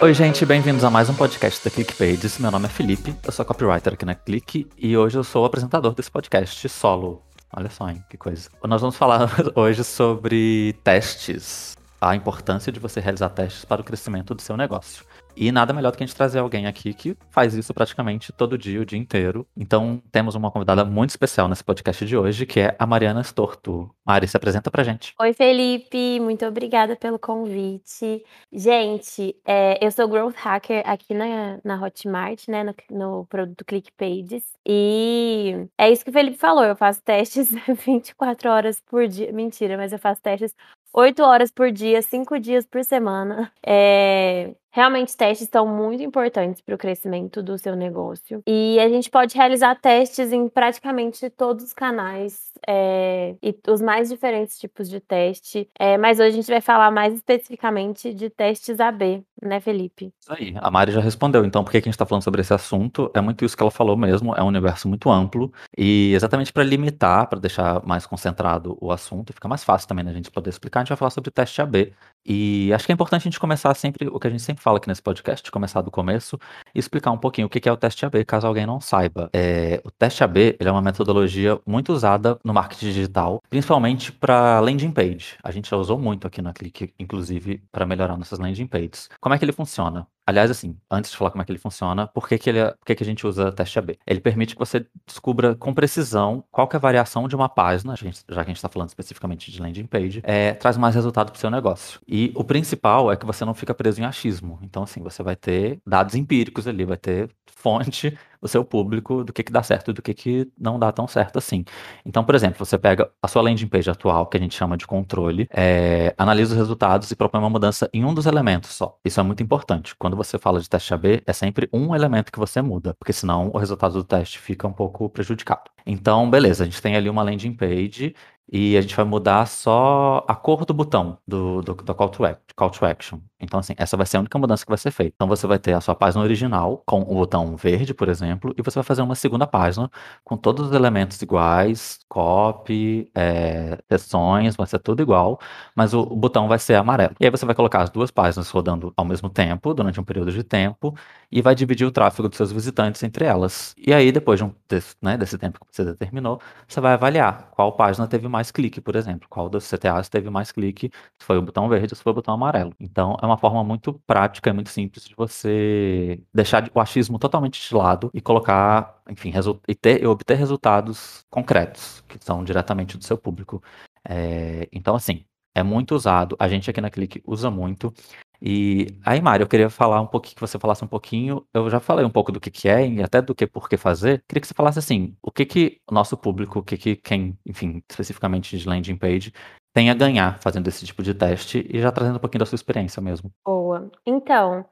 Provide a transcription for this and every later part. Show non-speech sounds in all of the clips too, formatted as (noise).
Oi, gente, bem-vindos a mais um podcast da ClickPages. Meu nome é Felipe, eu sou copywriter aqui na Click e hoje eu sou o apresentador desse podcast solo. Olha só, hein, que coisa. Nós vamos falar (laughs) hoje sobre testes, a importância de você realizar testes para o crescimento do seu negócio. E nada melhor do que a gente trazer alguém aqui que faz isso praticamente todo dia, o dia inteiro. Então, temos uma convidada muito especial nesse podcast de hoje, que é a Mariana Storto. Mari, se apresenta pra gente. Oi, Felipe, muito obrigada pelo convite. Gente, é, eu sou Growth Hacker aqui na, na Hotmart, né, no, no produto ClickPages. E é isso que o Felipe falou, eu faço testes (laughs) 24 horas por dia. Mentira, mas eu faço testes 8 horas por dia, 5 dias por semana. É, Realmente, testes são muito importantes para o crescimento do seu negócio. E a gente pode realizar testes em praticamente todos os canais é, e os mais diferentes tipos de teste. É, mas hoje a gente vai falar mais especificamente de testes AB, né, Felipe? Isso aí. A Mari já respondeu. Então, por que a gente está falando sobre esse assunto? É muito isso que ela falou mesmo. É um universo muito amplo. E exatamente para limitar, para deixar mais concentrado o assunto, fica mais fácil também né, a gente poder explicar, a gente vai falar sobre teste AB. E acho que é importante a gente começar sempre o que a gente sempre fala aqui nesse podcast, começar do começo e explicar um pouquinho o que é o teste AB, caso alguém não saiba. É, o teste AB ele é uma metodologia muito usada no marketing digital, principalmente para landing page. A gente já usou muito aqui na Click, inclusive, para melhorar nossas landing pages. Como é que ele funciona? Aliás, assim, antes de falar como é que ele funciona, por que, que, ele, é, por que, que a gente usa teste AB? Ele permite que você descubra com precisão qual é a variação de uma página, já que a gente está falando especificamente de landing page, é, traz mais resultado para o seu negócio. E o principal é que você não fica preso em achismo. Então, assim, você vai ter dados empíricos ali, vai ter fonte o seu público do que, que dá certo e do que, que não dá tão certo assim. Então, por exemplo, você pega a sua landing page atual, que a gente chama de controle, é, analisa os resultados e propõe uma mudança em um dos elementos só. Isso é muito importante. Quando você fala de teste AB, é sempre um elemento que você muda, porque senão o resultado do teste fica um pouco prejudicado. Então, beleza, a gente tem ali uma landing page e a gente vai mudar só a cor do botão do, do, do call, to action, call to action. Então, assim, essa vai ser a única mudança que vai ser feita. Então, você vai ter a sua página original com o botão verde, por exemplo, e você vai fazer uma segunda página com todos os elementos iguais, copy, é, sessões, vai ser tudo igual, mas o, o, botão vai ser amarelo. E aí você vai colocar as duas páginas rodando ao mesmo tempo, durante um período de tempo, e vai dividir o tráfego dos seus visitantes entre elas. E aí, depois de um, desse, né, desse tempo que você determinou, você vai avaliar qual página teve mais clique, por exemplo, qual dos CTAs teve mais clique, se foi o botão verde se foi o botão amarelo. Então, é uma forma muito prática e muito simples de você deixar o achismo totalmente de lado e colocar, enfim, e, ter, e obter resultados concretos, que são diretamente do seu público. É, então, assim, é muito usado. A gente aqui na Clique usa muito. E aí, Mário, eu queria falar um pouquinho, que você falasse um pouquinho. Eu já falei um pouco do que, que é e até do que por que fazer. Queria que você falasse assim: o que que nosso público, o que que quem, enfim, especificamente de landing page, tem a ganhar fazendo esse tipo de teste e já trazendo um pouquinho da sua experiência mesmo. Boa. Então,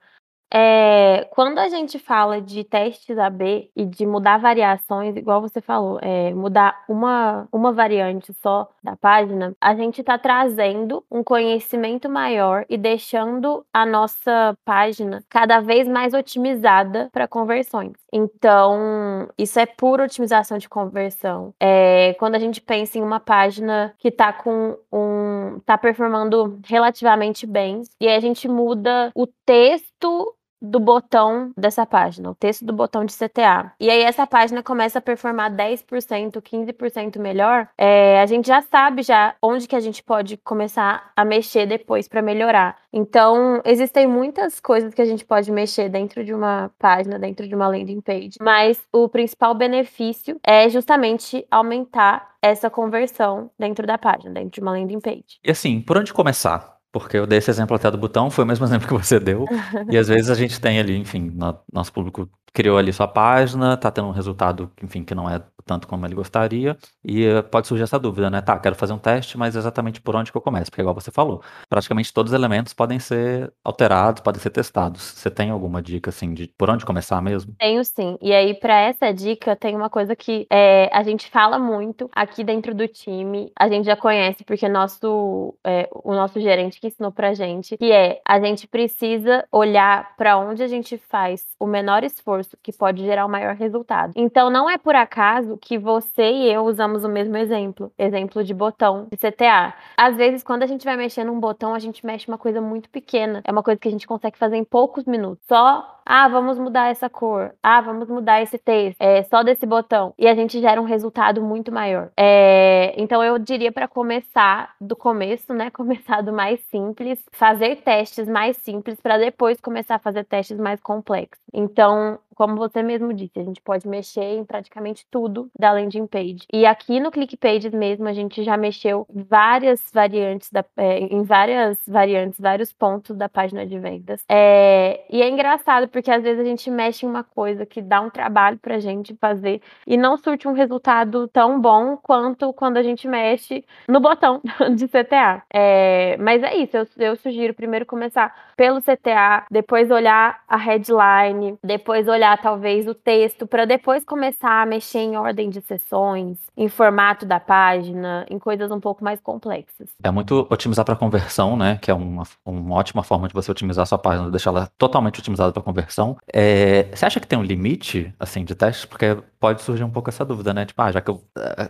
é, quando a gente fala de testes AB e de mudar variações, igual você falou, é, mudar uma, uma variante só da página, a gente está trazendo um conhecimento maior e deixando a nossa página cada vez mais otimizada para conversões. Então, isso é pura otimização de conversão. É, quando a gente pensa em uma página que está com um. tá performando relativamente bem, e a gente muda o texto do botão dessa página, o texto do botão de CTA. E aí essa página começa a performar 10%, 15% melhor, é, a gente já sabe já onde que a gente pode começar a mexer depois para melhorar. Então, existem muitas coisas que a gente pode mexer dentro de uma página, dentro de uma landing page, mas o principal benefício é justamente aumentar essa conversão dentro da página, dentro de uma landing page. E assim, por onde começar? Porque eu dei esse exemplo até do botão, foi o mesmo (laughs) exemplo que você deu. e às vezes a gente tem ali, enfim, no, nosso público criou ali sua página, tá tendo um resultado, enfim, que não é tanto como ele gostaria, e uh, pode surgir essa dúvida, né? Tá, quero fazer um teste, mas exatamente por onde que eu começo? Porque igual você falou, praticamente todos os elementos podem ser alterados, podem ser testados. Você tem alguma dica, assim, de por onde começar mesmo? Tenho sim. E aí, para essa dica, tem uma coisa que é, a gente fala muito aqui dentro do time, a gente já conhece, porque nosso, é, o nosso gerente que ensinou pra gente, que é a gente precisa olhar para onde a gente faz o menor esforço que pode gerar o maior resultado. Então, não é por acaso que você e eu usamos o mesmo exemplo, exemplo de botão de CTA. Às vezes, quando a gente vai mexer num botão, a gente mexe uma coisa muito pequena. É uma coisa que a gente consegue fazer em poucos minutos. Só, ah, vamos mudar essa cor. Ah, vamos mudar esse texto. É só desse botão. E a gente gera um resultado muito maior. É, então, eu diria para começar do começo, né? (laughs) Começar do mais simples, fazer testes mais simples para depois começar a fazer testes mais complexos. Então, como você mesmo disse, a gente pode mexer em praticamente tudo da landing page. E aqui no Click Pages mesmo, a gente já mexeu várias variantes, da, é, em várias variantes, vários pontos da página de vendas. É, e é engraçado porque às vezes a gente mexe em uma coisa que dá um trabalho pra gente fazer e não surte um resultado tão bom quanto quando a gente mexe no botão (laughs) de CTA. É, mas é isso, eu, eu sugiro primeiro começar pelo CTA, depois olhar a headline, depois olhar talvez o texto para depois começar a mexer em ordem de sessões, em formato da página, em coisas um pouco mais complexas. É muito otimizar para conversão, né? Que é uma, uma ótima forma de você otimizar a sua página, deixar ela totalmente otimizada para conversão. É, você acha que tem um limite assim de testes? Porque pode surgir um pouco essa dúvida, né? Tipo, ah, já que eu,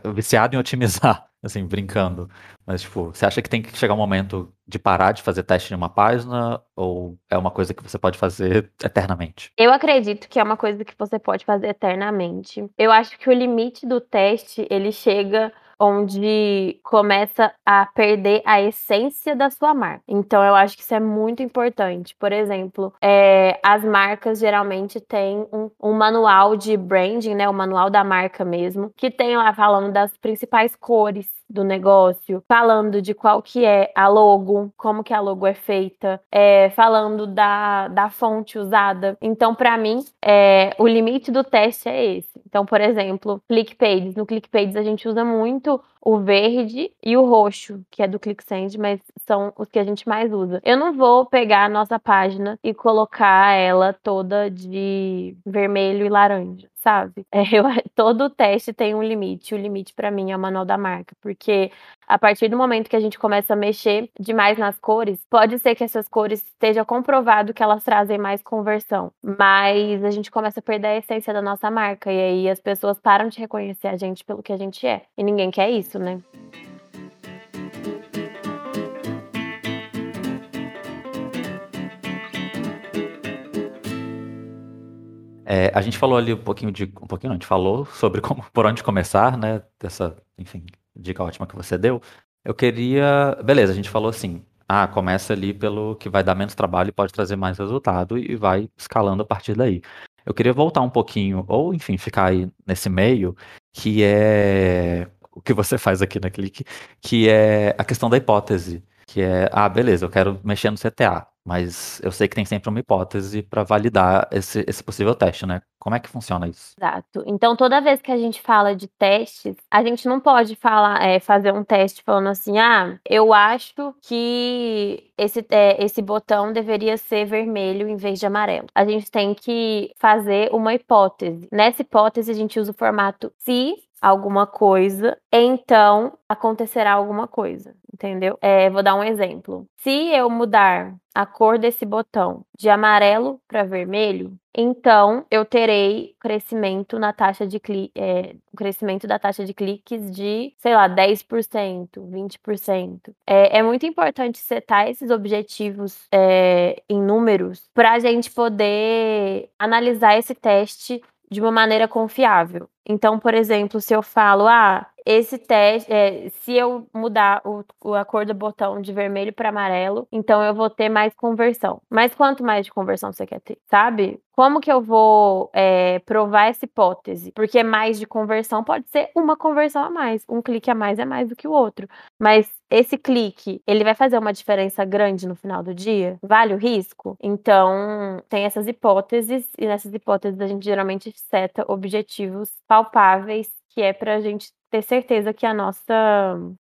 eu viciado em otimizar, assim, brincando. Mas, tipo, você acha que tem que chegar um momento de parar de fazer teste em uma página? Ou é uma coisa que você pode fazer (laughs) eternamente? Eu acredito que é uma coisa que você pode fazer eternamente. Eu acho que o limite do teste, ele chega onde começa a perder a essência da sua marca. Então, eu acho que isso é muito importante. Por exemplo, é, as marcas geralmente têm um, um, manual de branding, né, o manual da marca mesmo, que tem lá falando das principais cores do negócio, falando de qual que é a logo, como que a logo é feita, é, falando da, da fonte usada. Então, para mim, é, o limite do teste é esse. Então, por exemplo, ClickPages. No ClickPages a gente usa muito o verde e o roxo, que é do ClickSend, mas são os que a gente mais usa. Eu não vou pegar a nossa página e colocar ela toda de vermelho e laranja sabe? (laughs) É, eu, todo teste tem um limite. O limite para mim é o manual da marca, porque a partir do momento que a gente começa a mexer demais nas cores, pode ser que essas cores esteja comprovado que elas trazem mais conversão, mas a gente começa a perder a essência da nossa marca e aí as pessoas param de reconhecer a gente pelo que a gente é. E ninguém quer isso, né? É, a gente falou ali um pouquinho de. Um pouquinho, não, a gente falou sobre como, (laughs) por onde começar, né? Dessa, enfim, dica ótima que você deu. Eu queria. Beleza, a gente falou assim. Ah, começa ali pelo que vai dar menos trabalho e pode trazer mais resultado e vai escalando a partir daí. Eu queria voltar um pouquinho, ou enfim, ficar aí nesse meio, que é o que você (laughs) faz aqui na Clique, que é a questão da hipótese. Que é, ah, beleza, eu quero mexer no CTA. Mas eu sei que tem sempre uma hipótese para validar esse, esse possível teste, né? Como é que funciona isso? Exato. Então, toda vez que a gente fala de testes, a gente não pode falar, é, fazer um teste falando assim, ah, eu acho que esse, é, esse botão deveria ser vermelho em vez de amarelo. A gente tem que fazer uma hipótese. Nessa hipótese, a gente usa o formato se alguma coisa, então acontecerá alguma coisa, entendeu? É, vou dar um exemplo. Se eu mudar a cor desse botão de amarelo para vermelho, então eu terei crescimento na taxa de clique, é, crescimento da taxa de cliques de, sei lá, 10%, 20%. É, é muito importante setar esses objetivos é, em números para a gente poder analisar esse teste de uma maneira confiável. Então, por exemplo, se eu falo, ah, esse teste, é, se eu mudar o, a cor do botão de vermelho para amarelo, então eu vou ter mais conversão. Mas quanto mais de conversão você quer ter, sabe? Como que eu vou é, provar essa hipótese? Porque mais de conversão pode ser uma conversão a mais. Um clique a mais é mais do que o outro. Mas esse clique, ele vai fazer uma diferença grande no final do dia? Vale o risco? Então, tem essas hipóteses, e nessas hipóteses a gente geralmente seta objetivos palpáveis, que é para a gente ter certeza que a nossa,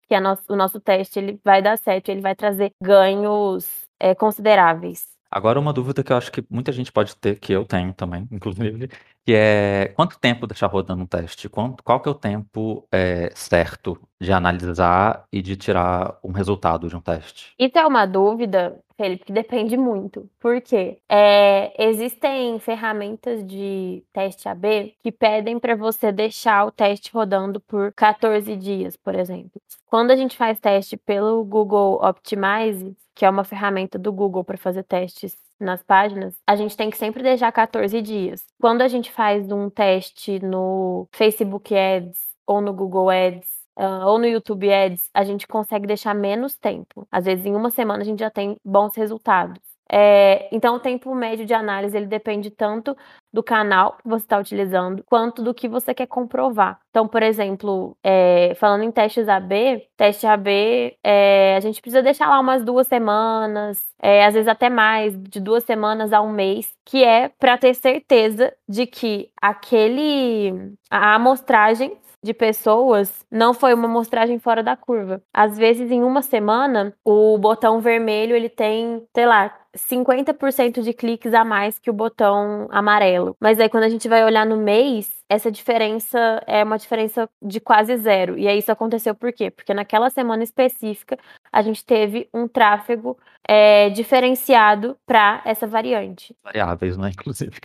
que a nosso, o nosso teste ele vai dar certo, ele vai trazer ganhos é, consideráveis. Agora, uma dúvida que eu acho que muita gente pode ter, que eu tenho também, (laughs) inclusive, que é quanto tempo deixar rodando um teste? Quanto, qual que é o tempo é, certo de analisar e de tirar um resultado de um teste? Isso é uma dúvida, Felipe, que depende muito. Por quê? É, existem ferramentas de teste AB que pedem para você deixar o teste rodando por 14 dias, por exemplo. Quando a gente faz teste pelo Google Optimize, que é uma ferramenta do Google para fazer testes nas páginas, a gente tem que sempre deixar 14 dias. Quando a gente faz um teste no Facebook Ads ou no Google Ads, uh, ou no YouTube Ads, a gente consegue deixar menos tempo. Às vezes, em uma semana, a gente já tem bons resultados. É, então, o tempo médio de análise ele depende tanto do canal que você está utilizando, quanto do que você quer comprovar. Então, por exemplo, é, falando em testes AB, teste AB, é, a gente precisa deixar lá umas duas semanas, é, às vezes até mais, de duas semanas a um mês, que é para ter certeza de que aquele a amostragem de pessoas não foi uma amostragem fora da curva. Às vezes, em uma semana, o botão vermelho ele tem, sei lá, 50% de cliques a mais que o botão amarelo. Mas aí quando a gente vai olhar no mês, essa diferença é uma diferença de quase zero. E aí isso aconteceu por quê? Porque naquela semana específica a gente teve um tráfego é, diferenciado para essa variante. Variáveis, né? Inclusive,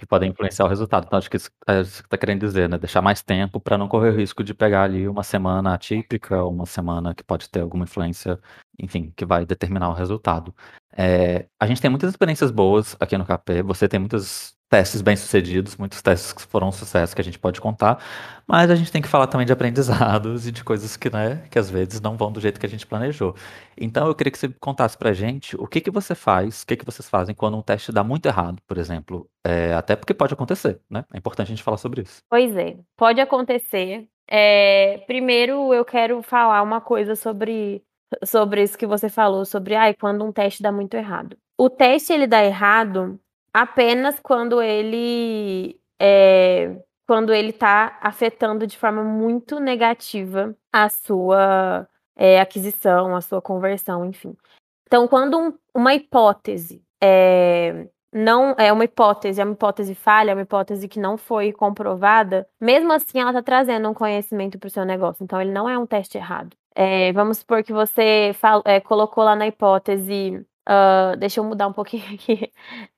que podem influenciar o resultado. Então, acho que isso é isso que está querendo dizer, né? Deixar mais tempo para não correr o risco de pegar ali uma semana atípica, uma semana que pode ter alguma influência, enfim, que vai determinar o resultado. É, a gente tem muitas experiências boas aqui no KP, você tem muitos testes bem-sucedidos, muitos testes que foram um sucesso que a gente pode contar, mas a gente tem que falar também de aprendizados (laughs) e de coisas que, né, que às vezes não vão do jeito que a gente planejou. Então eu queria que você contasse pra gente o que que você faz, o que que vocês fazem quando um teste dá muito errado, por exemplo, é, até porque pode acontecer, né? É importante a gente falar sobre isso. Pois é, pode acontecer. É, primeiro eu quero falar uma coisa sobre sobre isso que você falou, sobre ai, quando um teste dá muito errado. O teste ele dá errado apenas quando ele é, quando ele está afetando de forma muito negativa a sua é, aquisição, a sua conversão, enfim. Então, quando um, uma hipótese é, não é uma hipótese, é uma hipótese falha, é uma hipótese que não foi comprovada, mesmo assim ela está trazendo um conhecimento para o seu negócio. Então, ele não é um teste errado. É, vamos supor que você é, colocou lá na hipótese. Uh, deixa eu mudar um pouquinho (laughs) aqui.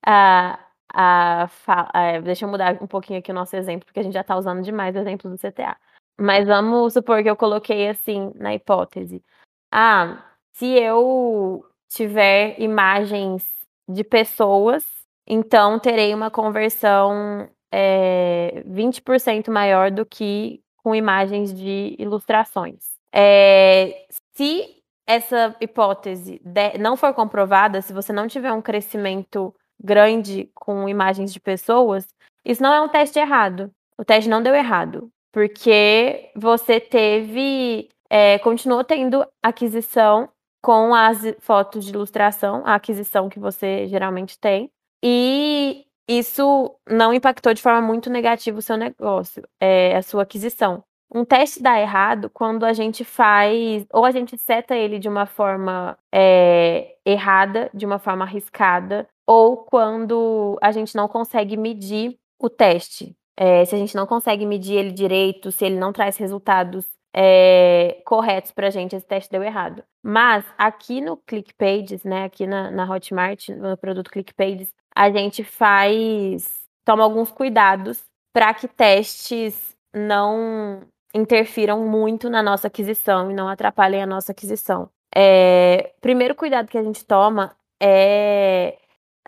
Uh, uh, deixa eu mudar um pouquinho aqui o nosso exemplo, porque a gente já está usando demais o exemplo do CTA. Mas vamos supor que eu coloquei assim na hipótese. Ah, se eu tiver imagens de pessoas, então terei uma conversão é, 20% maior do que com imagens de ilustrações. É, se essa hipótese de, não for comprovada, se você não tiver um crescimento grande com imagens de pessoas, isso não é um teste errado. O teste não deu errado, porque você teve, é, continuou tendo aquisição com as fotos de ilustração, a aquisição que você geralmente tem, e isso não impactou de forma muito negativa o seu negócio, é, a sua aquisição. Um teste dá errado quando a gente faz, ou a gente seta ele de uma forma é, errada, de uma forma arriscada, ou quando a gente não consegue medir o teste. É, se a gente não consegue medir ele direito, se ele não traz resultados é, corretos para a gente, esse teste deu errado. Mas aqui no ClickPages, né, aqui na, na Hotmart, no produto ClickPages, a gente faz, toma alguns cuidados para que testes não interfiram muito na nossa aquisição e não atrapalhem a nossa aquisição. É, primeiro cuidado que a gente toma é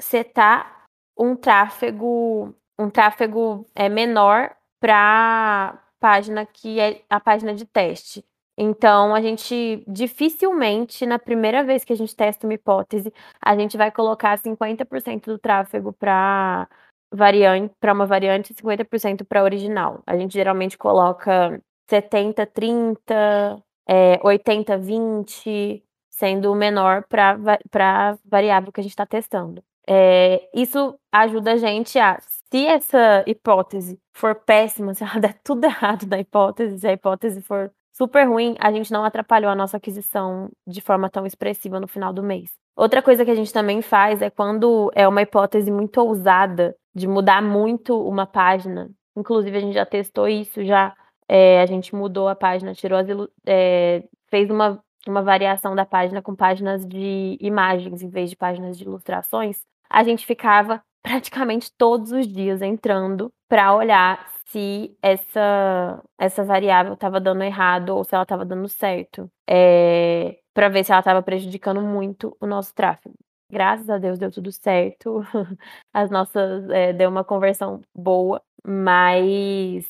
setar um tráfego, um tráfego é, menor para página que é a página de teste. Então, a gente dificilmente, na primeira vez que a gente testa uma hipótese, a gente vai colocar 50% do tráfego para variante, para uma variante e 50% para original. A gente geralmente coloca 70, 30, é, 80, 20, sendo o menor para a variável que a gente está testando. É, isso ajuda a gente a, se essa hipótese for péssima, (laughs) se ela der tudo errado da hipótese, se a hipótese for super ruim, a gente não atrapalhou a nossa aquisição de forma tão expressiva no final do mês. Outra coisa que a gente também faz é quando é uma hipótese muito ousada de mudar muito uma página. Inclusive, a gente já testou isso, já é, a gente mudou a página, tirou as, é, fez uma, uma variação da página com páginas de imagens em vez de páginas de ilustrações. A gente ficava (laughs) praticamente todos os dias entrando para olhar se essa, essa variável estava dando errado ou se ela estava dando certo, é, para ver se ela estava prejudicando muito o nosso tráfego. Graças a Deus deu tudo certo, (laughs) as nossas é, deu uma conversão boa, mas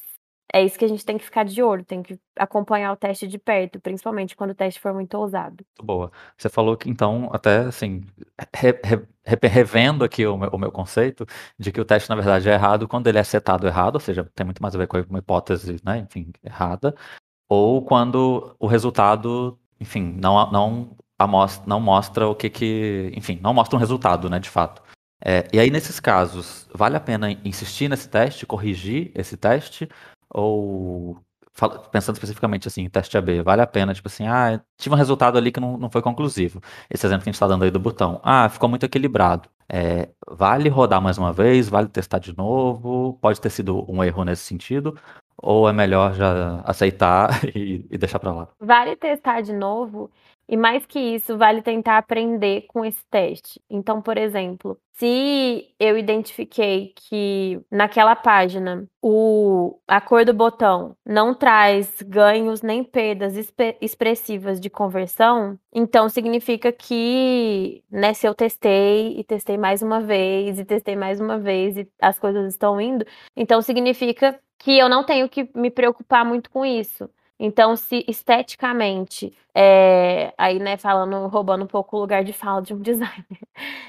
é isso que a gente tem que ficar de olho, tem que acompanhar o teste de perto, principalmente quando o teste for muito ousado. Boa. Você falou que então, até assim, re, re, revendo aqui o meu, o meu, conceito de que o teste na verdade é errado quando ele é setado errado, ou seja, tem muito mais a ver com uma hipótese, né, enfim, errada, ou quando o resultado, enfim, não, não, amostra, não mostra o que que, enfim, não mostra um resultado, né, de fato. É, e aí, nesses casos, vale a pena insistir nesse teste, corrigir esse teste, ou pensando especificamente assim, teste AB, vale a pena, tipo assim, ah, tive um resultado ali que não, não foi conclusivo. Esse exemplo que a gente está dando aí do botão. Ah, ficou muito equilibrado. É, vale rodar mais uma vez, vale testar de novo, pode ter sido um erro nesse sentido, ou é melhor já aceitar (laughs) e, e deixar para lá? Vale testar de novo e mais que isso, vale tentar aprender com esse teste. Então, por exemplo, se eu identifiquei que naquela página o, a cor do botão não traz ganhos nem perdas expressivas de conversão, então significa que, né, se eu testei e testei mais uma vez e testei mais uma vez e as coisas estão indo, então significa que eu não tenho que me preocupar muito com isso. Então, se esteticamente, é, aí, né, falando, roubando um pouco o lugar de fala de um (laughs) designer,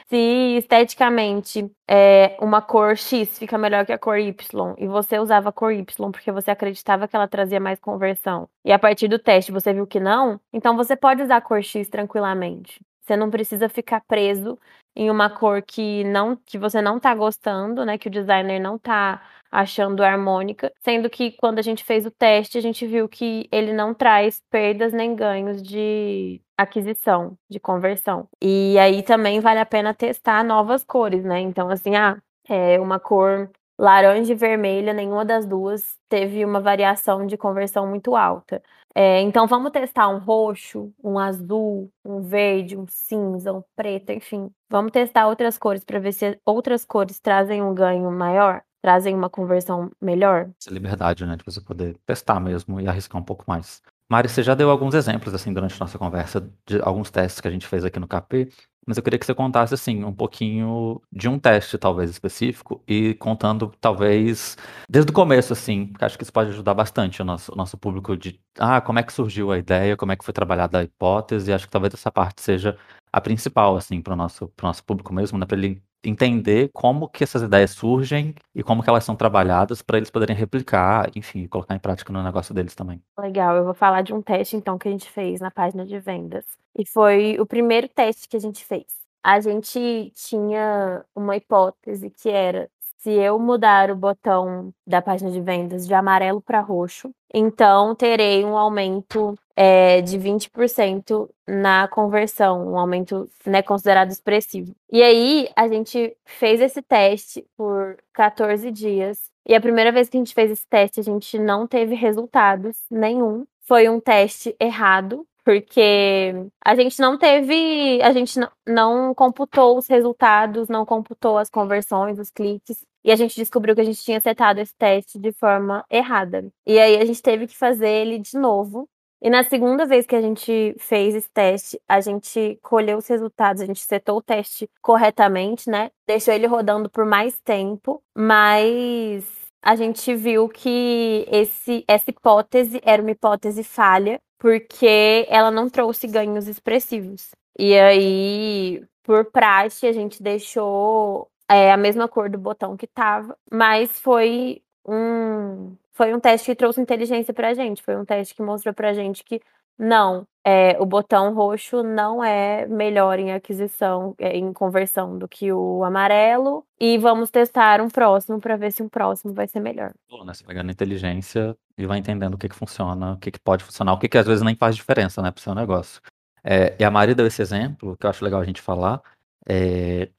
se esteticamente é, uma cor X fica melhor que a cor Y, e você usava a cor Y porque você acreditava que ela trazia mais conversão, e a partir do teste você viu que não, então você pode usar a cor X tranquilamente. Você não precisa ficar preso em uma cor que não que você não tá gostando, né, que o designer não tá achando harmônica, sendo que quando a gente fez o teste, a gente viu que ele não traz perdas nem ganhos de aquisição, de conversão. E aí também vale a pena testar novas cores, né? Então, assim, ah, é uma cor laranja e vermelha, nenhuma das duas teve uma variação de conversão muito alta. É, então vamos testar um roxo, um azul, um verde, um cinza, um preto, enfim. Vamos testar outras cores para ver se outras cores trazem um ganho maior trazem uma conversão melhor? Essa liberdade, né, de você poder testar mesmo e arriscar um pouco mais. Mari, você já deu alguns exemplos, assim, durante a nossa conversa, de alguns testes que a gente fez aqui no KP, mas eu queria que você contasse, assim, um pouquinho de um teste, talvez, específico, e contando, talvez, desde o começo, assim, porque acho que isso pode ajudar bastante o nosso, o nosso público de, ah, como é que surgiu a ideia, como é que foi trabalhada a hipótese, e acho que talvez essa parte seja a principal, assim, para o nosso, nosso público mesmo, né, para ele entender como que essas ideias surgem e como que elas são trabalhadas para eles poderem replicar, enfim, colocar em prática no negócio deles também. Legal, eu vou falar de um teste então que a gente fez na página de vendas. E foi o primeiro teste que a gente fez. A gente tinha uma hipótese que era se eu mudar o botão da página de vendas de amarelo para roxo, então terei um aumento é, de 20% na conversão, um aumento né, considerado expressivo. E aí a gente fez esse teste por 14 dias. E a primeira vez que a gente fez esse teste, a gente não teve resultados nenhum. Foi um teste errado, porque a gente não teve, a gente não, não computou os resultados, não computou as conversões, os cliques. E a gente descobriu que a gente tinha setado esse teste de forma errada. E aí a gente teve que fazer ele de novo. E na segunda vez que a gente fez esse teste, a gente colheu os resultados, a gente setou o teste corretamente, né? Deixou ele rodando por mais tempo, mas a gente viu que esse, essa hipótese era uma hipótese falha, porque ela não trouxe ganhos expressivos. E aí, por praxe, a gente deixou é, a mesma cor do botão que tava, mas foi um foi um teste que trouxe inteligência pra gente, foi um teste que mostrou pra gente que não, é, o botão roxo não é melhor em aquisição, é, em conversão do que o amarelo. E vamos testar um próximo para ver se um próximo vai ser melhor. Né? Você pegando inteligência e vai entendendo o que, que funciona, o que, que pode funcionar, o que, que às vezes nem faz diferença né, para o seu negócio. É, e a Mari deu esse exemplo, que eu acho legal a gente falar. É,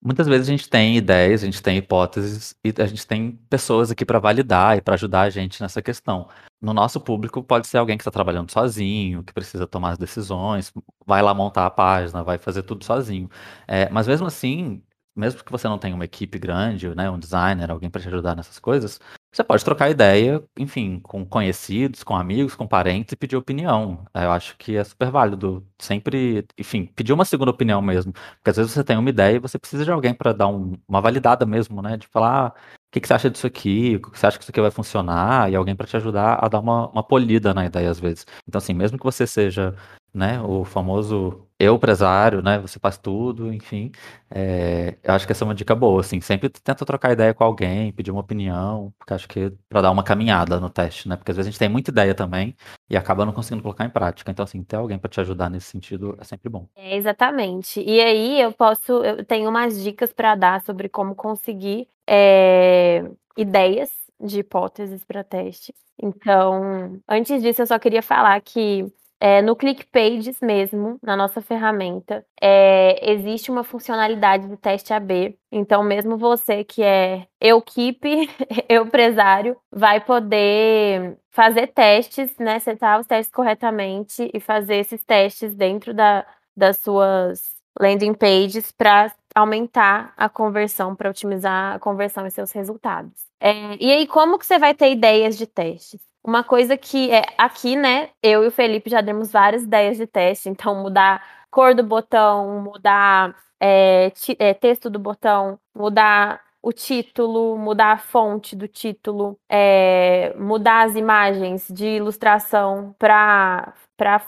Muitas vezes a gente tem ideias, a gente tem hipóteses e a gente tem pessoas aqui para validar e para ajudar a gente nessa questão. No nosso público pode ser alguém que está trabalhando sozinho, que precisa tomar as decisões, vai lá montar a página, vai fazer tudo sozinho. É, mas mesmo assim, mesmo que você não tenha uma equipe grande, né, um designer, alguém para te ajudar nessas coisas, você pode trocar ideia, enfim, com conhecidos, com amigos, com parentes e pedir opinião. Eu acho que é super válido. Sempre, enfim, pedir uma segunda opinião mesmo. Porque às vezes você tem uma ideia e você precisa de alguém para dar um, uma validada mesmo, né? De falar, ah, o que, que, você acha disso aqui? O que você acha que isso aqui vai funcionar? E alguém para te ajudar a dar uma, uma polida na ideia às vezes. Então, assim, mesmo que você seja né? O famoso eu empresário, né? Você faz tudo, enfim. É, eu acho que essa é uma dica boa, assim. Sempre tenta trocar ideia com alguém, pedir uma opinião, porque acho que para dar uma caminhada no teste, né? Porque às vezes a gente tem muita ideia também e acaba não conseguindo colocar em prática. Então, assim, ter alguém para te ajudar nesse sentido é sempre bom. É, exatamente. E aí eu posso, eu tenho umas dicas para dar sobre como conseguir é, ideias de hipóteses para teste. Então, antes disso, eu só queria falar que é, no ClickPages mesmo, na nossa ferramenta, é, existe uma funcionalidade de teste AB. Então, mesmo você que é equipe, (laughs) empresário, vai poder fazer testes, né? Setar os testes corretamente e fazer esses testes dentro da, das suas landing pages para aumentar a conversão, para otimizar a conversão e seus resultados. É, e aí, como que você vai ter ideias de testes? Uma coisa que é aqui, né? Eu e o Felipe já demos várias ideias de teste, então mudar cor do botão, mudar é, é, texto do botão, mudar o título, mudar a fonte do título, é, mudar as imagens de ilustração para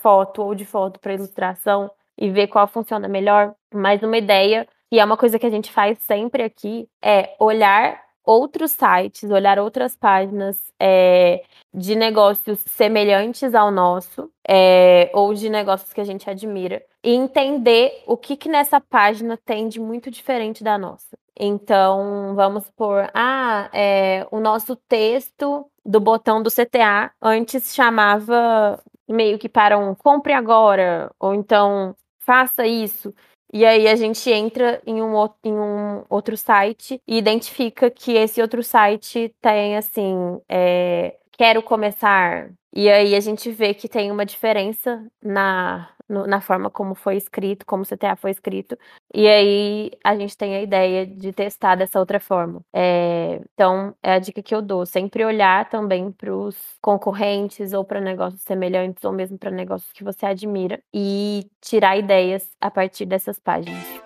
foto ou de foto para ilustração e ver qual funciona melhor. Mas uma ideia, e é uma coisa que a gente faz sempre aqui, é olhar outros sites, olhar outras páginas é, de negócios semelhantes ao nosso, é, ou de negócios que a gente admira, e entender o que, que nessa página tem de muito diferente da nossa. Então, vamos por, ah, é, o nosso texto do botão do CTA antes chamava meio que para um compre agora, ou então faça isso. E aí a gente entra em um, em um outro site e identifica que esse outro site tem assim, é, quero começar. E aí a gente vê que tem uma diferença na, no, na forma como foi escrito, como o CTA foi escrito. E aí a gente tem a ideia de testar dessa outra forma. É, então, é a dica que eu dou. Sempre olhar também para os concorrentes ou para negócios semelhantes ou mesmo para negócios que você admira e tirar ideias a partir dessas páginas.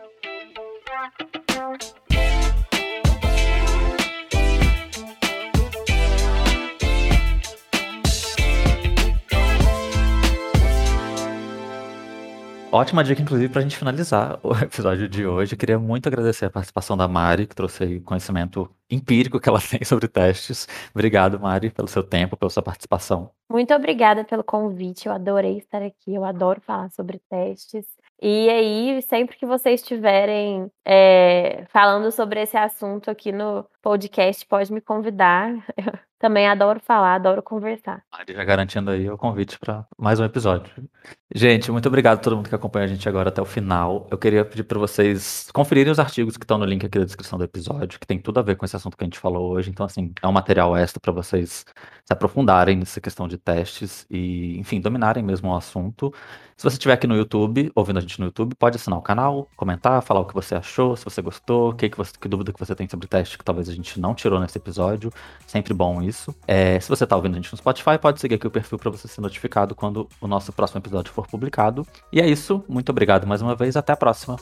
Ótima dica, inclusive, para a gente finalizar o (laughs) episódio de hoje. Eu queria muito agradecer a participação da Mari, que trouxe conhecimento empírico que ela (laughs) tem sobre testes. Obrigado, Mari, pelo seu tempo, pela sua participação. Muito obrigada pelo convite. Eu adorei estar aqui. Eu adoro falar sobre testes. E aí, sempre que vocês estiverem é, falando sobre esse assunto aqui no podcast, pode me convidar. (laughs) Também adoro falar, adoro conversar. Já garantindo aí o convite para mais um episódio. Gente, muito obrigado a todo mundo que acompanha a gente agora até o final. Eu queria pedir para vocês conferirem os artigos que estão no link aqui da descrição do episódio, que tem tudo a ver com esse assunto que a gente falou hoje. Então, assim, é um material extra para vocês se aprofundarem nessa questão de testes e, enfim, dominarem mesmo o assunto. Se você estiver aqui no YouTube, ouvindo a gente no YouTube, pode assinar o canal, comentar, falar o que você achou, se você gostou, que, que, você, que dúvida que você tem sobre teste que talvez a gente não tirou nesse episódio. Sempre bom isso. É, se você está ouvindo a gente no Spotify, pode seguir aqui o perfil para você ser notificado quando o nosso próximo episódio for publicado. E é isso. Muito obrigado mais uma vez. Até a próxima.